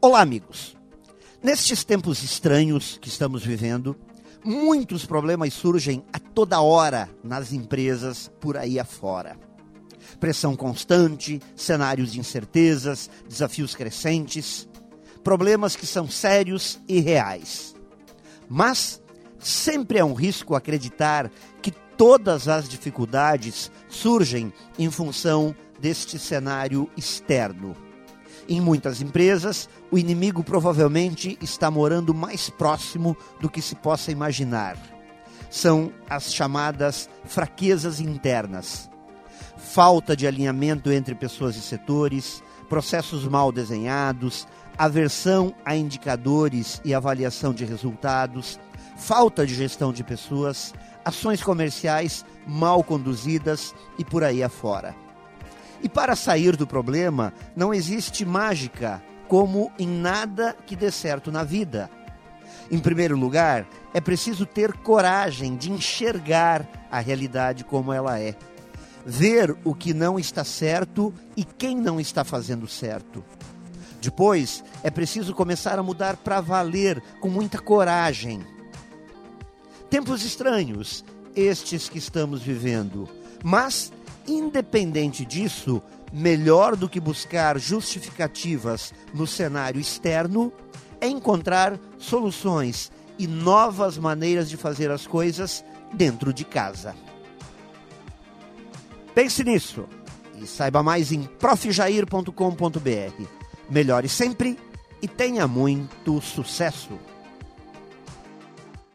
Olá, amigos. Nestes tempos estranhos que estamos vivendo, muitos problemas surgem a toda hora nas empresas por aí afora. Pressão constante, cenários de incertezas, desafios crescentes, problemas que são sérios e reais. Mas sempre é um risco acreditar que todas as dificuldades surgem em função deste cenário externo em muitas empresas, o inimigo provavelmente está morando mais próximo do que se possa imaginar. São as chamadas fraquezas internas. Falta de alinhamento entre pessoas e setores, processos mal desenhados, aversão a indicadores e avaliação de resultados, falta de gestão de pessoas, ações comerciais mal conduzidas e por aí afora. E para sair do problema, não existe mágica, como em nada que dê certo na vida. Em primeiro lugar, é preciso ter coragem de enxergar a realidade como ela é. Ver o que não está certo e quem não está fazendo certo. Depois, é preciso começar a mudar para valer com muita coragem. Tempos estranhos, estes que estamos vivendo, mas Independente disso, melhor do que buscar justificativas no cenário externo é encontrar soluções e novas maneiras de fazer as coisas dentro de casa. Pense nisso e saiba mais em profjair.com.br. Melhore sempre e tenha muito sucesso!